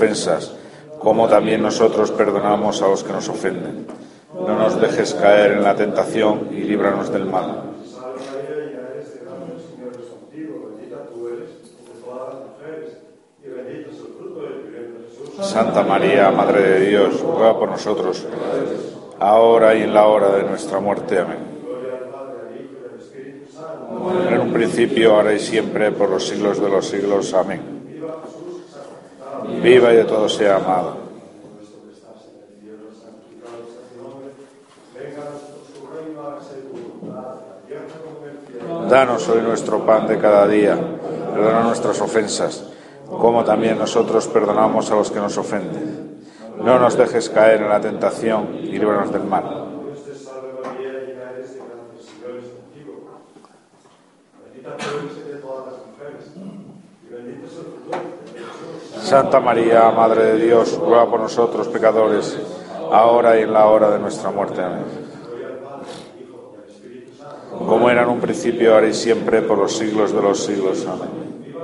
ofensas, como también nosotros perdonamos a los que nos ofenden. No nos dejes caer en la tentación y líbranos del mal. Santa María, Madre de Dios, ruega por nosotros, ahora y en la hora de nuestra muerte. Amén. En un principio, ahora y siempre, por los siglos de los siglos. Amén. Viva y de todo sea amado. Danos hoy nuestro pan de cada día. Perdona nuestras ofensas, como también nosotros perdonamos a los que nos ofenden. No nos dejes caer en la tentación y líbranos del mal. Dios te salve María, llena eres de gracia, el Señor es contigo. Bendita tú eres entre todas las mujeres, y bendito es el fruto de tu vientre, Jesús. Santa María, Madre de Dios, ruega por nosotros pecadores, ahora y en la hora de nuestra muerte. Amén. Como era en un principio, ahora y siempre, por los siglos de los siglos. Amén.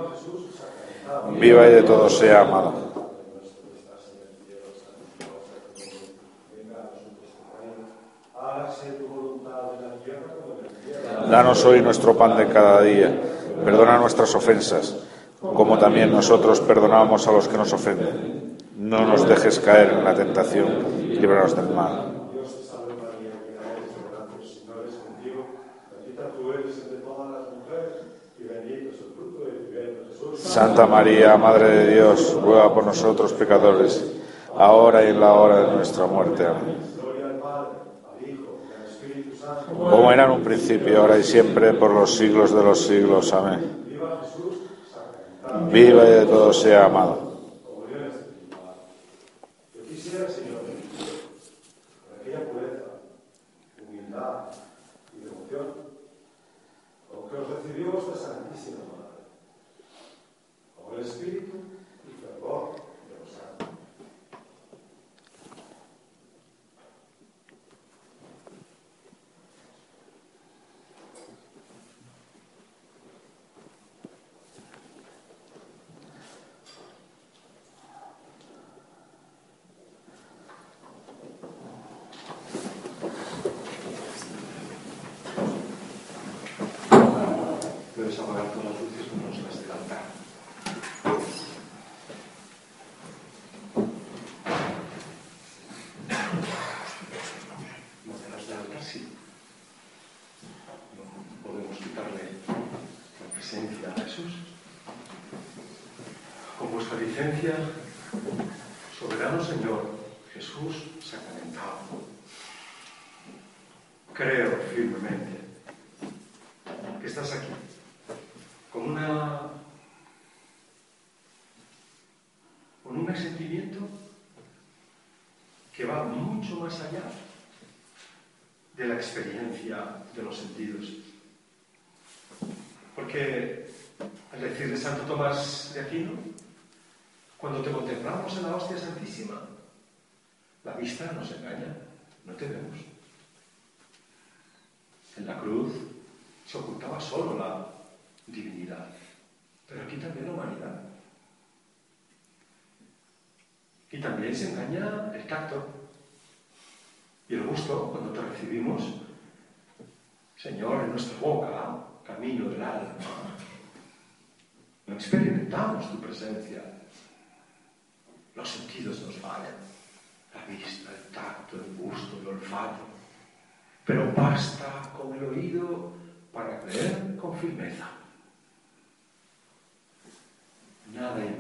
Viva Jesús, y de todo sea amado. Danos hoy nuestro pan de cada día. Perdona nuestras ofensas, como también nosotros perdonamos a los que nos ofenden. No nos dejes caer en la tentación y líbranos del mal. Santa María, Madre de Dios, ruega por nosotros pecadores, ahora y en la hora de nuestra muerte. Amén. Como era en un principio, ahora y siempre, por los siglos de los siglos. Amén. Viva y de todo sea amado. Yo quisiera, Señor, con aquella pureza, humildad y devoción, con que os recibió vuestra Santísima Madre, con el espíritu y fervor de los santos. Puedes apagar todas las luces menos las del altar. No de las del altar, sí. No podemos quitarle la presencia a Jesús. Con vuestra licencia, soberano Señor, Jesús sacramentado. Creo firmemente que estás aquí con una con un sentimiento que va mucho más allá de la experiencia de los sentidos. Porque al decir de Santo Tomás de Aquino, cuando te contemplamos en la hostia santísima, la vista nos engaña, no te vemos. En la cruz se ocultaba solo la divinidad, pero aquí también la humanidad. Y también se engaña el tacto y el gusto cuando te recibimos, Señor, en nuestra boca, camino del alma. No experimentamos tu presencia. Los sentidos nos fallan. La vista, el tacto, el gusto, el olfato. Pero basta con el oído para creer con firmeza. Nada hay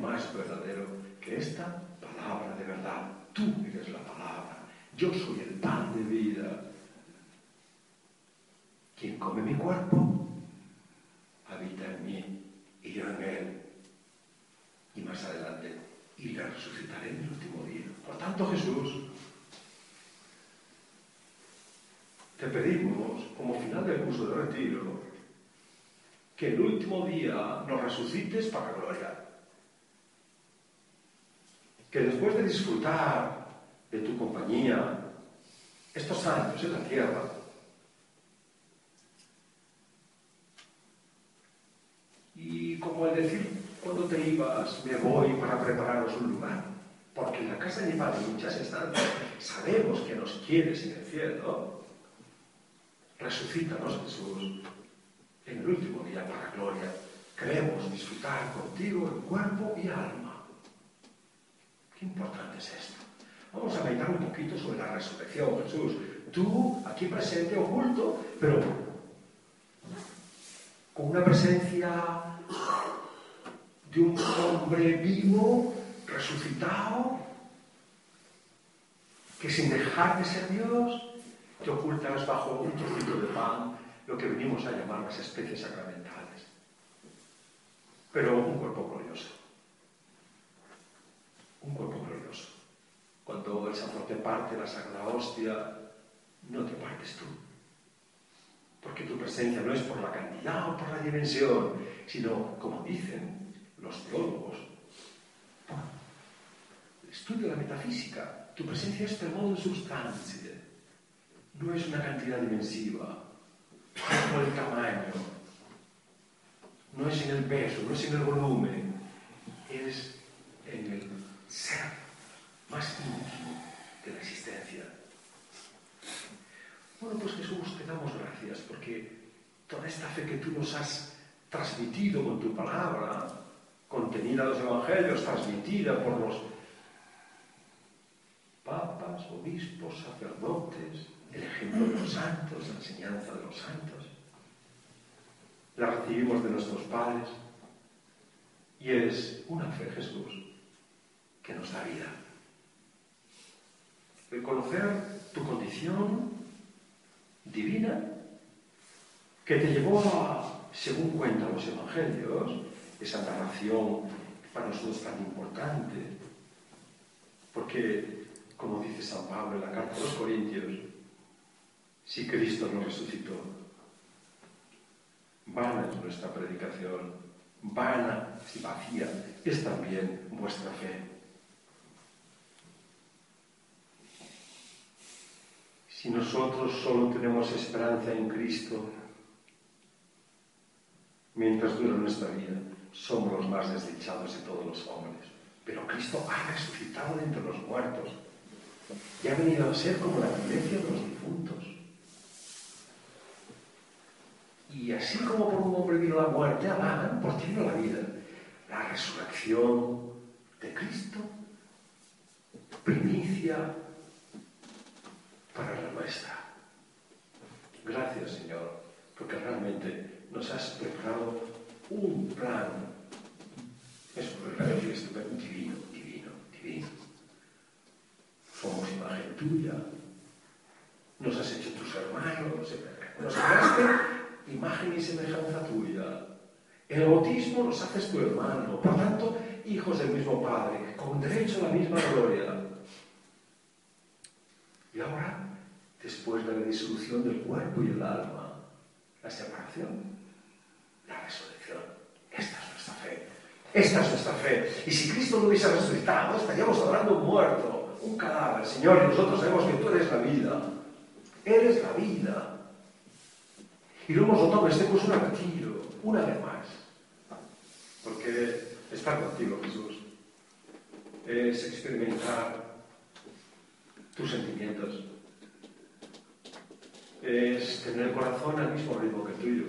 que esta palabra de verdad, tú eres la palabra, yo soy el pan de vida. Quien come mi cuerpo, habita en mí y yo en él. Y más adelante, y le resucitaré en el último día. Por tanto, Jesús, te pedimos, como final del curso de retiro, que el último día nos resucites para gloria. Que después de disfrutar de tu compañía, estos años en la tierra, y como al decir cuando te ibas, me voy para prepararos un lugar, porque en la casa de mi padre muchas estancias sabemos que nos quieres en el cielo, resucítanos Jesús en el último día para gloria. Queremos disfrutar contigo en cuerpo y alma. Qué importante es esto. Vamos a meditar un poquito sobre la resurrección, Jesús. Tú, aquí presente, oculto, pero con una presencia de un hombre vivo, resucitado, que sin dejar de ser Dios, te ocultas bajo un trocito de pan lo que venimos a llamar las especies sacramentales. Pero un cuerpo glorioso. Un cuerpo glorioso. Cuando el sacerdote parte la Sagrada Hostia, no te partes tú. Porque tu presencia no es por la cantidad o por la dimensión, sino, como dicen los teólogos, estudio de la metafísica. Tu presencia es per modo sustancia. No es una cantidad dimensiva, no por el tamaño, no es en el peso, no es en el volumen, es en el ser más íntimo de la existencia. Bueno, pues Jesús, te damos gracias porque toda esta fe que tú nos has transmitido con tu palabra, contenida en los evangelios, transmitida por los papas, obispos, sacerdotes, el ejemplo de los santos, la enseñanza de los santos. La recibimos de nuestros padres y es una fe, Jesús, que nos da vida. El conocer tu condición divina que te llevó a, según cuentan los evangelios, esa narración para nosotros tan importante, porque, como dice San Pablo en la carta a los Corintios, si Cristo no resucitó, vana es nuestra predicación, vana y vacía es también vuestra fe. Si nosotros solo tenemos esperanza en Cristo, mientras dura nuestra vida, somos los más desdichados de todos los hombres. Pero Cristo ha resucitado de entre los muertos y ha venido a ser como la iglesia de los difuntos. Y así como por un hombre vino la muerte, Adán, por ti la vida. La resurrección de Cristo, primicia para la nuestra. Gracias, Señor, porque realmente nos has preparado un plan. Es un regalo divino, divino, divino. Somos imagen tuya. Nos has hecho tus hermanos. Nos creaste imagen y semejanza tuya. El bautismo nos haces tu hermano. Por tanto, hijos del mismo Padre, con derecho a la misma gloria. Y ahora, después de la disolución del cuerpo y el alma, la separación, la resurrección. Nuestra fe. Esta es nuestra fe. Y si Cristo no hubiese resucitado, estaríamos adorando un muerto, un cadáver. Señor, y nosotros sabemos que tú eres la vida. Eres la vida. Y lo hemos notado en este curso de retiro, una vez más. Porque estar contigo, Jesús, es experimentar tus sentimientos. Es tener el corazón al mismo ritmo que el tuyo.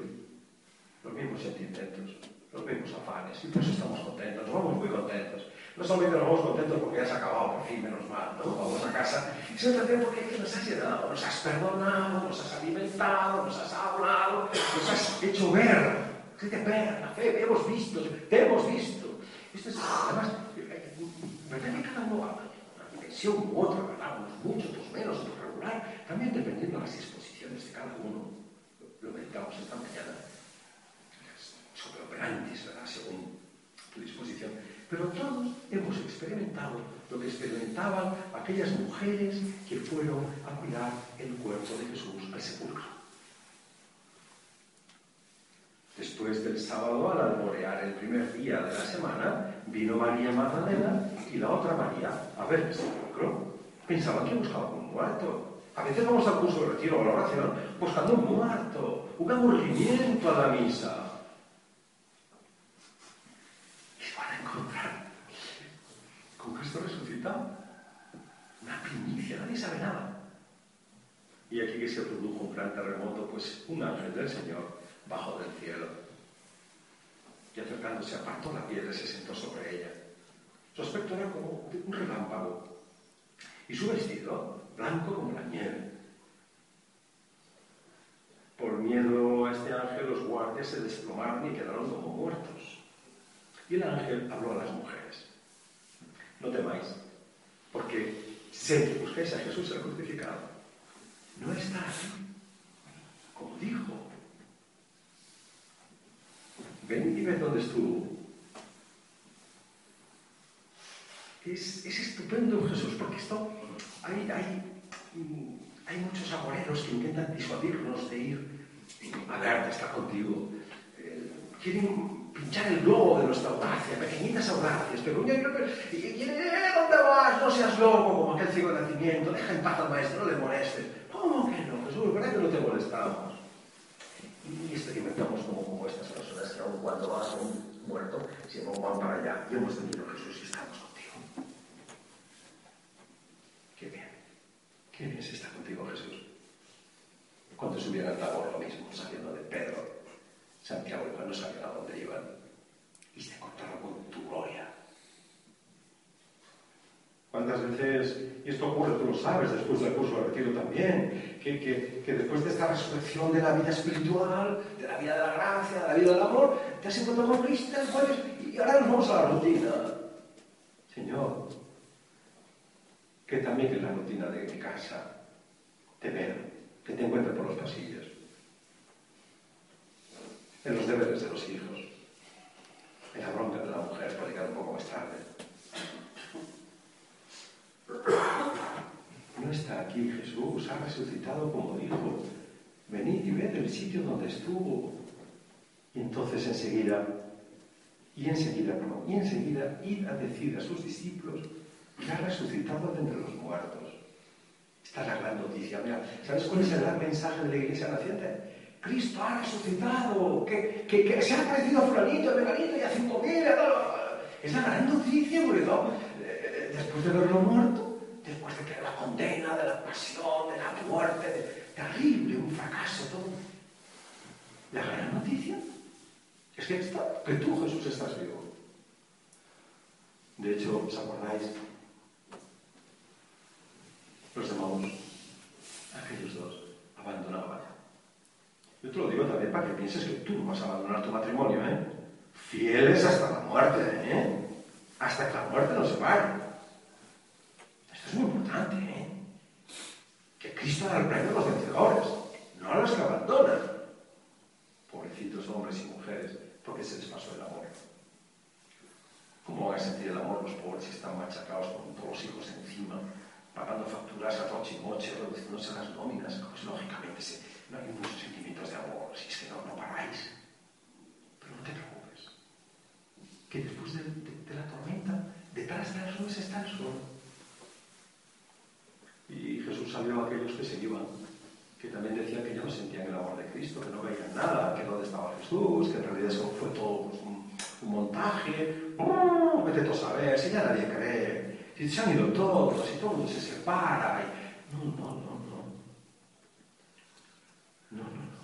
Los mismos sentimientos, Nos vimos afanes e pois estamos contentos, nos vamos moi contentos. Non solamente nos vamos contentos porque has acabado por fin, menos mal, non? Vamos a casa. E sempre tamén porque que nos has llenado, nos has perdonado, nos has alimentado, nos has hablado, nos has hecho ver. Que te ver, La fe, hemos visto, te hemos visto. Isto es, además, verdad que cada uno va a dimensión u outra, verdad, unos mucho, outros menos, outros regular, tamén dependiendo das disposiciones de cada uno. Lo meditamos esta mañana. Operantes, ¿verdad? Según tu disposición. Pero todos hemos experimentado lo que experimentaban aquellas mujeres que fueron a cuidar el cuerpo de Jesús al sepulcro. Después del sábado, al alborear el primer día de la semana, vino María Magdalena y la otra María a ver el sepulcro. Pensaban que buscaban un muerto. A veces vamos al curso de retiro o a la oración buscando un muerto, un aburrimiento a la misa. Y van a encontrar con Una primicia, nadie sabe nada. Y aquí que se produjo un gran terremoto, pues un ángel del Señor bajo del cielo. Y acercándose apartó la piedra y se sentó sobre ella. Su aspecto era como un relámpago. Y su vestido, blanco como la nieve. Por miedo a este ángel, los guardias se desplomaron y quedaron como muertos. Y el ángel habló a las mujeres. No temáis, porque sé que busquéis a Jesús el crucificado. No está aquí, como dijo. Ven y ve dónde estuvo. Es, es, estupendo Jesús, porque esto hay, hay, hay muchos amoreros que intentan disuadirnos de ir a verte, estar contigo. Eh, quieren pinchar el globo de nuestra audacia, pequeñitas audacias, pero un día quiere, ¿dónde vas? No seas loco como aquel ciego de nacimiento, deja en paz al maestro, no le molestes. ¿Cómo que no, Jesús? ¿Verdad que no te molestamos? Y experimentamos como, como estas personas que aun cuando vas a un muerto, siempre van para allá. Y hemos tenido Jesús y estamos contigo. Qué bien. Qué bien se está contigo, Jesús. Cuando subieron al tabor lo mismo, saliendo de Pedro, Santiago y no sabían a dónde iban. Y se encontraron con tu gloria. ¿Cuántas veces, y esto ocurre, tú lo sabes, después del curso de retiro también, que, que, que, después de esta resurrección de la vida espiritual, de la vida de la gracia, de la vida del amor, te has encontrado con Cristo pues, y ahora nos vamos a la rutina. Señor, que también que la rutina de mi casa, te veo, que te encuentre por los pasillos, en los deberes de los hijos, en la bronca de la mujer por llegar un poco más tarde. No está aquí Jesús, ha resucitado como dijo. Venid y ved el sitio donde estuvo. Y entonces enseguida, y enseguida, perdón, y enseguida id a decir a sus discípulos que ha resucitado de entre los muertos. Esta es la gran noticia. ¿sabes cuál es el gran mensaje de la iglesia naciente? Cristo ha resucitado, que, se ha aparecido fulanito, a meganito y a cinco mil. Es la gran noticia, porque no, después de verlo muerto, después de que la condena, de la pasión, de la muerte, terrible, un fracaso, todo. La gran noticia es que, está, que tú, Jesús, estás vivo. De hecho, ¿os acordáis? Los demás, aquellos dos, abandonaban. Yo te lo digo también para que pienses que tú no vas a abandonar tu matrimonio, ¿eh? Fieles hasta la muerte, ¿eh? Hasta que la muerte nos separe. Esto es muy importante, ¿eh? Que Cristo da el premio a los vencedores, no a los que abandonan. Pobrecitos hombres y mujeres, porque se les pasó el amor. ¿Cómo van a sentir el amor los pobres si están machacados con todos los hijos encima, pagando facturas a troche y moche, reduciéndose las nóminas? Pues lógicamente se, no hay muchos sentimientos de amor, si es que no, no paráis. Pero no te preocupes, que después de, la tormenta, detrás de las nubes está el sol. Y Jesús salió a aquellos que se iban, que también decían que ya no sentían el amor de Cristo, que no veían nada, que dónde estaba Jesús, que en realidad eso fue todo pues, un, montaje. ¡Oh! Vete tú a saber, si ya nadie cree, si se han ido todos, si todo el mundo se separa. No, no. No, no, no.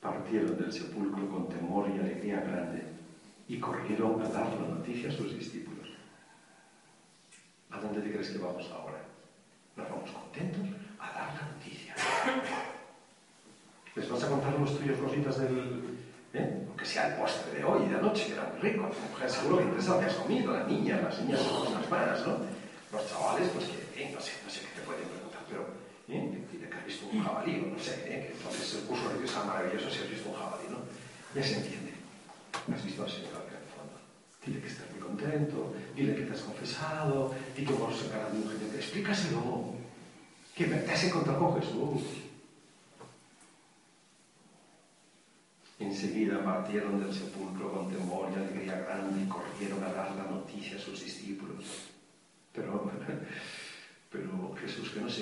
Partieron del sepulcro con temor y alegría grande y corrieron a dar la noticia a sus discípulos. ¿A dónde te crees que vamos ahora? Nos vamos contentos a dar la noticia. ¿Les vas a contar los tuyos cositas del... ¿Eh? Aunque sea el postre de hoy y de anoche, que era muy rico. Mujer seguro que interesa lo que has comido, la niña, las niñas son unas malas, ¿no? Los chavales, pues que, eh, no sé, no sé qué te pueden preguntar, pero, ¿eh? Visto un jabalí, o no sé, ¿eh? Que entonces el curso de Dios es maravilloso si has visto un jabalí, ¿no? Ya se entiende. Has visto al Señor en el fondo. Dile que estás muy contento, dile que te has confesado, dile que vamos a sacar de un genio. Explícaselo. Que te has encontrado con Jesús. Enseguida partieron del sepulcro con temor y alegría grande y corrieron a dar la noticia a sus discípulos. Pero, pero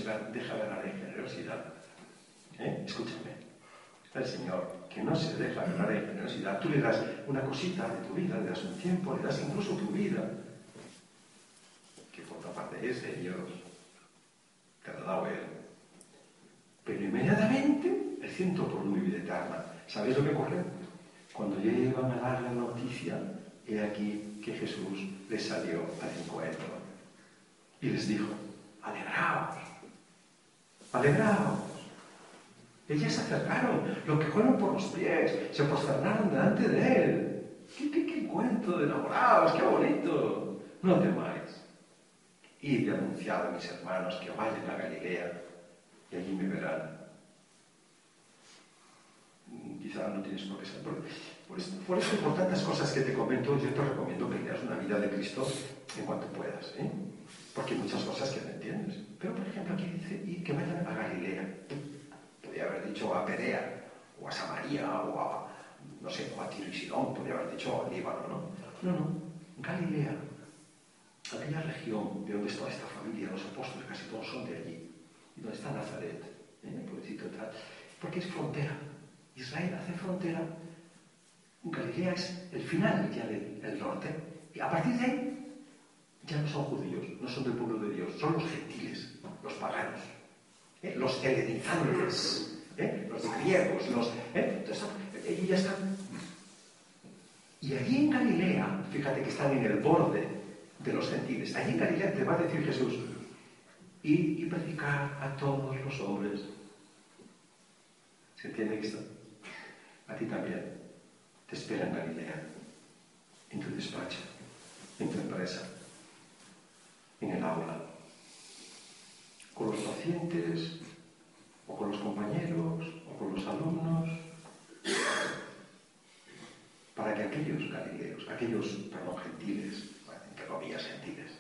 Deja ganar en generosidad. ¿Eh? Escúchame. El Señor que no se deja ganar en generosidad. Tú le das una cosita de tu vida, le das un tiempo, le das incluso tu vida, que por otra parte es de Dios. Te lo ha dado Él. Pero inmediatamente el ciento por una vida eterna. ¿Sabéis lo que ocurre? Cuando llegan a dar la noticia, he aquí que Jesús les salió al encuentro y les dijo, alegraos, alegraos. Ellas se acercaron, lo que fueron por los pies, se posternaron delante de él. ¿Qué, qué, qué cuento de enamorados? ¡Qué bonito! No temáis. Id y anunciad a mis hermanos que vayan a Galilea y allí me verán. Quizá no tienes por qué ser. Por eso, por tantas cosas que te comento, yo te recomiendo que leas una vida de Cristo en cuanto puedas. ¿eh? Porque hay muchas cosas que no entiendes. Pero, por ejemplo, aquí dice y que vayan a Galilea. Podría haber dicho a Perea, o a Samaria, o a, no sé, a Tiro y Sidón, podría haber dicho a Líbano, ¿no? No, no. Galilea, aquella región de donde está esta familia, los apóstoles casi todos son de allí. Y donde está Nazaret, ¿eh? pueblecito tal. Porque es frontera. Israel hace frontera. Galilea es el final ya del, norte. Y a partir de ahí ya no son judíos, no son del pueblo de Dios, son los gentiles, los paganos, ¿eh? los helenizantes, ¿eh? los griegos, los. ¿eh? Entonces, ellos ya están. Y allí en Galilea, fíjate que están en el borde de los gentiles, allí en Galilea te va a decir Jesús, ir y predicar a todos los hombres. ¿Se entiende esto? A ti también. Te espera en Galilea, en tu despacho, en tu empresa, en el aula, con los pacientes, o con los compañeros, o con los alumnos, para que aquellos galileos, aquellos, perdón, gentiles, entre comillas gentiles,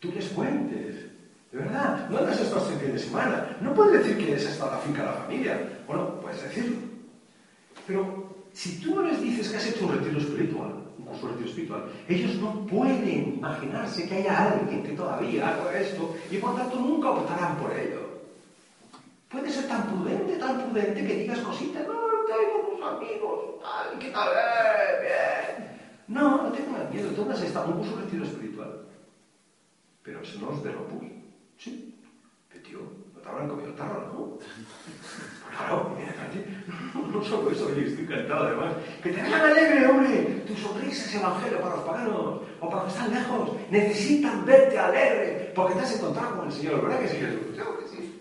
tú les cuentes de verdad, no hagas esto este fin de semana. No puedes decir que es hasta la finca la familia. Bueno, puedes decirlo. Pero si tú les dices que has hecho un retiro espiritual, un curso de retiro espiritual, ellos no pueden imaginarse que haya alguien que todavía haga esto y por tanto nunca optarán por ello. Puede ser tan prudente, tan prudente que digas cositas, no, con tus amigos, tal, ¿qué tal? Eh, bien. No, no tengas miedo, tú has estado en un curso retiro espiritual. Pero eso no es de Opus. Sí. Que tío, no te habrán comido tarro, ¿no? Claro, mira, no, no solo eso, oye, estoy encantado además. Que te hagan alegre, hombre. Tu sonrisa es evangelio para los paganos o para los que están lejos. Necesitan verte alegre porque te has encontrado con el Señor. ¿Verdad que sí, Jesús? Claro que sí.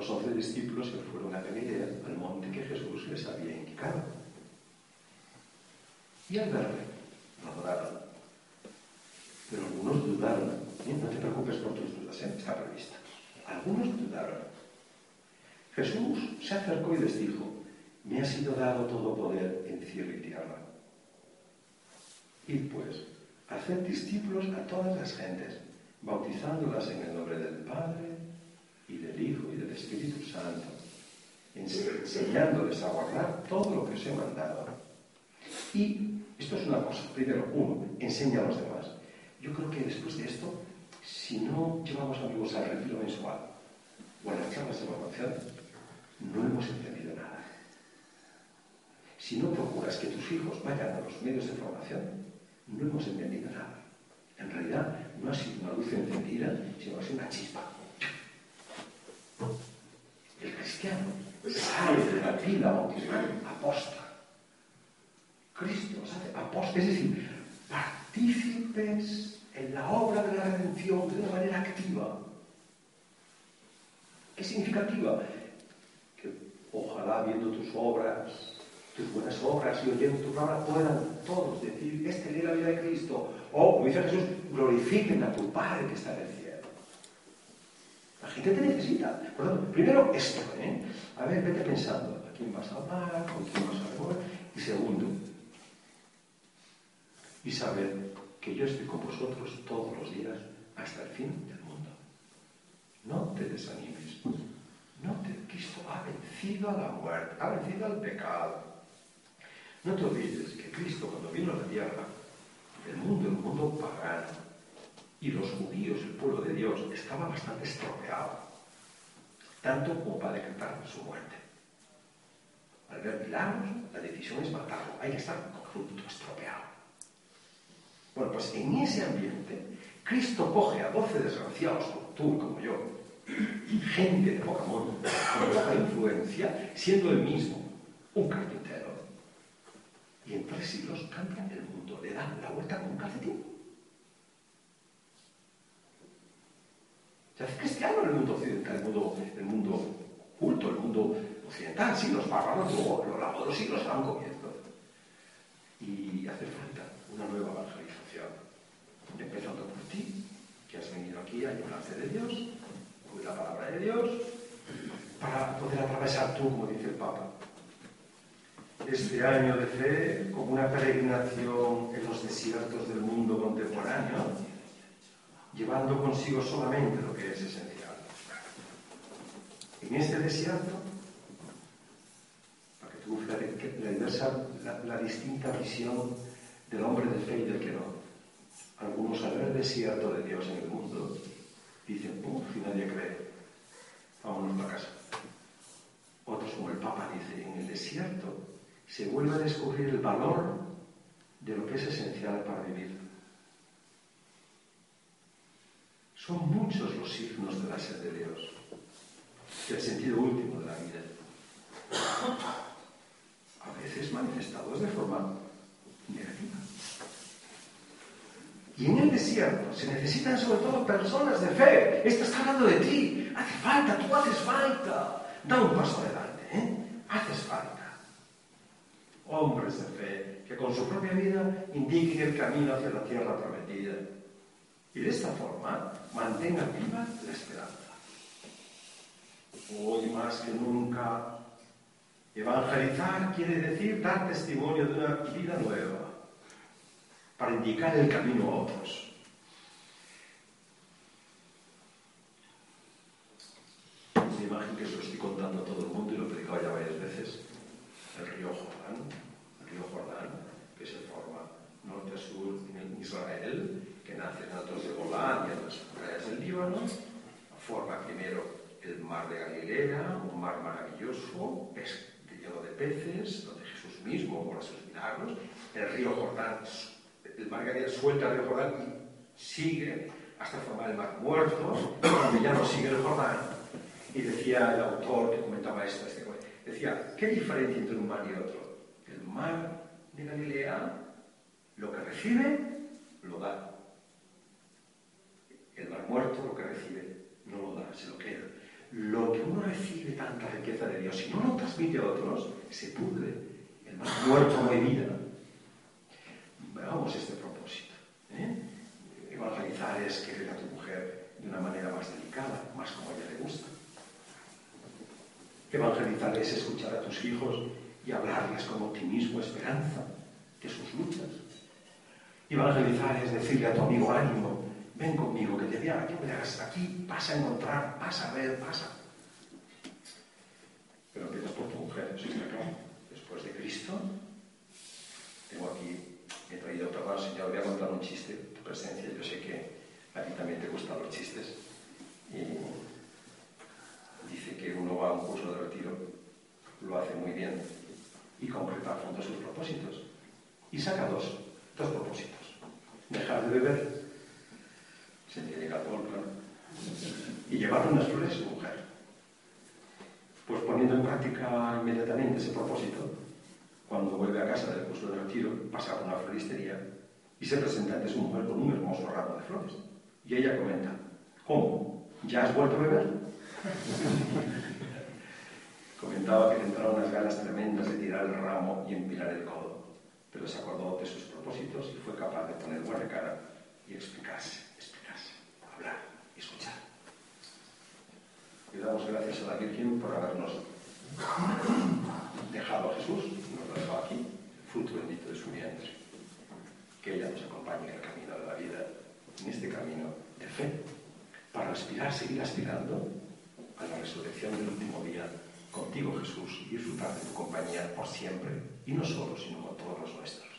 Los once discípulos se fueron a Galilea, al monte que Jesús les había indicado. Y al verle, lo adoraron. Pero algunos dudaron. No te preocupes por tus dudas, ¿eh? está prevista. Algunos dudaron. Jesús se acercó y les dijo, me ha sido dado todo poder en cielo y tierra. Y pues, haced discípulos a todas las gentes, bautizándolas en el nombre del Padre y del Hijo Espíritu Santo, enseñándoles a guardar todo lo que os he mandado. Y esto es una cosa. Primero, uno, enseña a los demás. Yo creo que después de esto, si no llevamos amigos al retiro mensual o a las charlas de formación, no hemos entendido nada. Si no procuras que tus hijos vayan a los medios de formación, no hemos entendido nada. En realidad, no ha sido una luz encendida, sino ha sido una chispa. El cristiano sale de la vida bautismal aposta. Cristo hace apóstoles, es decir, partícipes en la obra de la redención de una manera activa. qué significativa, que ojalá viendo tus obras, tus buenas obras y oyendo tu palabra puedan todos decir, este es la vida de Cristo. O, como dice Jesús, glorifiquen a tu Padre que está en el. La gente te necesita. Por primero esto, ¿eh? A ver, vete pensando, ¿a quién vas a amar? ¿Con quién vas a amar? Y segundo, y saber que yo estoy con vosotros todos los días hasta el fin del mundo. No te desanimes. No Cristo ha vencido a la muerte, ha vencido al pecado. No te olvides que Cristo cuando vino a la tierra, el mundo, el mundo pagano, y los judíos, el pueblo de Dios, estaba bastante estropeado, tanto como para decretar su muerte. Al ver milagros, la decisión es matarlo. Hay que estar corrupto, estropeado. Bueno, pues en ese ambiente, Cristo coge a doce desgraciados como tú y como yo, gente de poca monta, con poca influencia, siendo el mismo un carpintero. Y en tres siglos cambia el mundo, le dan la vuelta con un calcetín. Se hace cristiano en el mundo occidental, el mundo, el mundo culto, el mundo occidental, sí, los bárbaros luego a lo largo de los van comiendo. Y hace falta una nueva evangelización, empezando por ti, que has venido aquí a llenarte de Dios, con la palabra de Dios, para poder atravesar tú, como dice el Papa, este año de fe como una peregrinación en los desiertos del mundo contemporáneo, llevando consigo solamente lo que es esencial. En este desierto, para que tú la, la, distinta visión del hombre de fe y del que no. Algunos al ver desierto de Dios en el mundo dicen, uff, si nadie cree, vámonos a casa. Otros, como el Papa dice, en el desierto se vuelve a descubrir el valor de lo que es esencial para vivir. Son muchos los signos de la sed de Dios, del sentido último de la vida. A veces manifestados de forma negativa. Y en el desierto se necesitan sobre todo personas de fe. Esto está hablando de ti. Hace falta, tú haces falta. Da un paso adelante, ¿eh? Haces falta. Hombres de fe que con su propia vida indiquen el camino hacia la tierra prometida. Y de esta forma mantengan viva la esperanza. Hoy más que nunca, evangelizar quiere decir dar testimonio de una vida nueva para indicar el camino a otros. Una imagen que lo estoy contando a todo el mundo y lo he predicado ya varias veces. El río Jordán, el río Jordán, que se forma norte-sur en Israel, que nace en altos de Golán y en las playas del Líbano, forma primero el mar de Galilea, un mar maravilloso, lleno de peces, donde Jesús mismo por sus milagros, el río Jordán el mar Galilea suelta el río Jordán y sigue hasta formar el mar muerto, donde ya no sigue el Jordán. Y decía el autor que comentaba esto, este, decía, ¿qué diferencia entre un mar y otro? El mar de Galilea lo que recibe, lo da. El mar muerto lo que recibe, no lo da, se lo queda. Lo que uno recibe tanta riqueza de Dios, si no lo transmite a otros, se pudre. El mar muerto hay vida hagamos este propósito. ¿eh? Evangelizar es querer a tu mujer de una manera más delicada, más como a ella le gusta. Evangelizar es escuchar a tus hijos y hablarles con optimismo, esperanza de sus luchas. Evangelizar es decirle a tu amigo, ánimo, ven conmigo, que te vea, que verás, aquí vas a encontrar, vas a ver, pasa. Pero empiezas por tu mujer, sí, claro. Después de Cristo, tengo aquí he traído otra más, Señor, voy a contar un chiste, tu presencia, yo sé que a ti también te gustan los chistes. Y dice que uno va a un curso de retiro, lo hace muy bien y concreta a fondo sus propósitos. Y saca dos, dos propósitos. Dejar de beber, se me llega todo, claro. Y llevaron las flores a su mujer. Pues poniendo en práctica inmediatamente ese propósito, cuando vuelve a casa del curso del retiro, pasa por una floristería y se presenta ante su mujer con un hermoso ramo de flores. Y ella comenta, ¿cómo? ¿Ya has vuelto a beber? Comentaba que le entraron unas ganas tremendas de tirar el ramo y empilar el codo, pero se acordó de sus propósitos y fue capaz de poner buena cara y explicarse hablar, escuchar. Y damos gracias a la Virgen por habernos dejado a Jesús, nos dejó aquí, fruto bendito de su vientre. Que ella nos acompañe en el camino de la vida, en este camino de fe, para aspirar, seguir aspirando a la resurrección del último día contigo Jesús y disfrutar de tu compañía por siempre, y no solo, sino con todos los nuestros.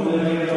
Amen.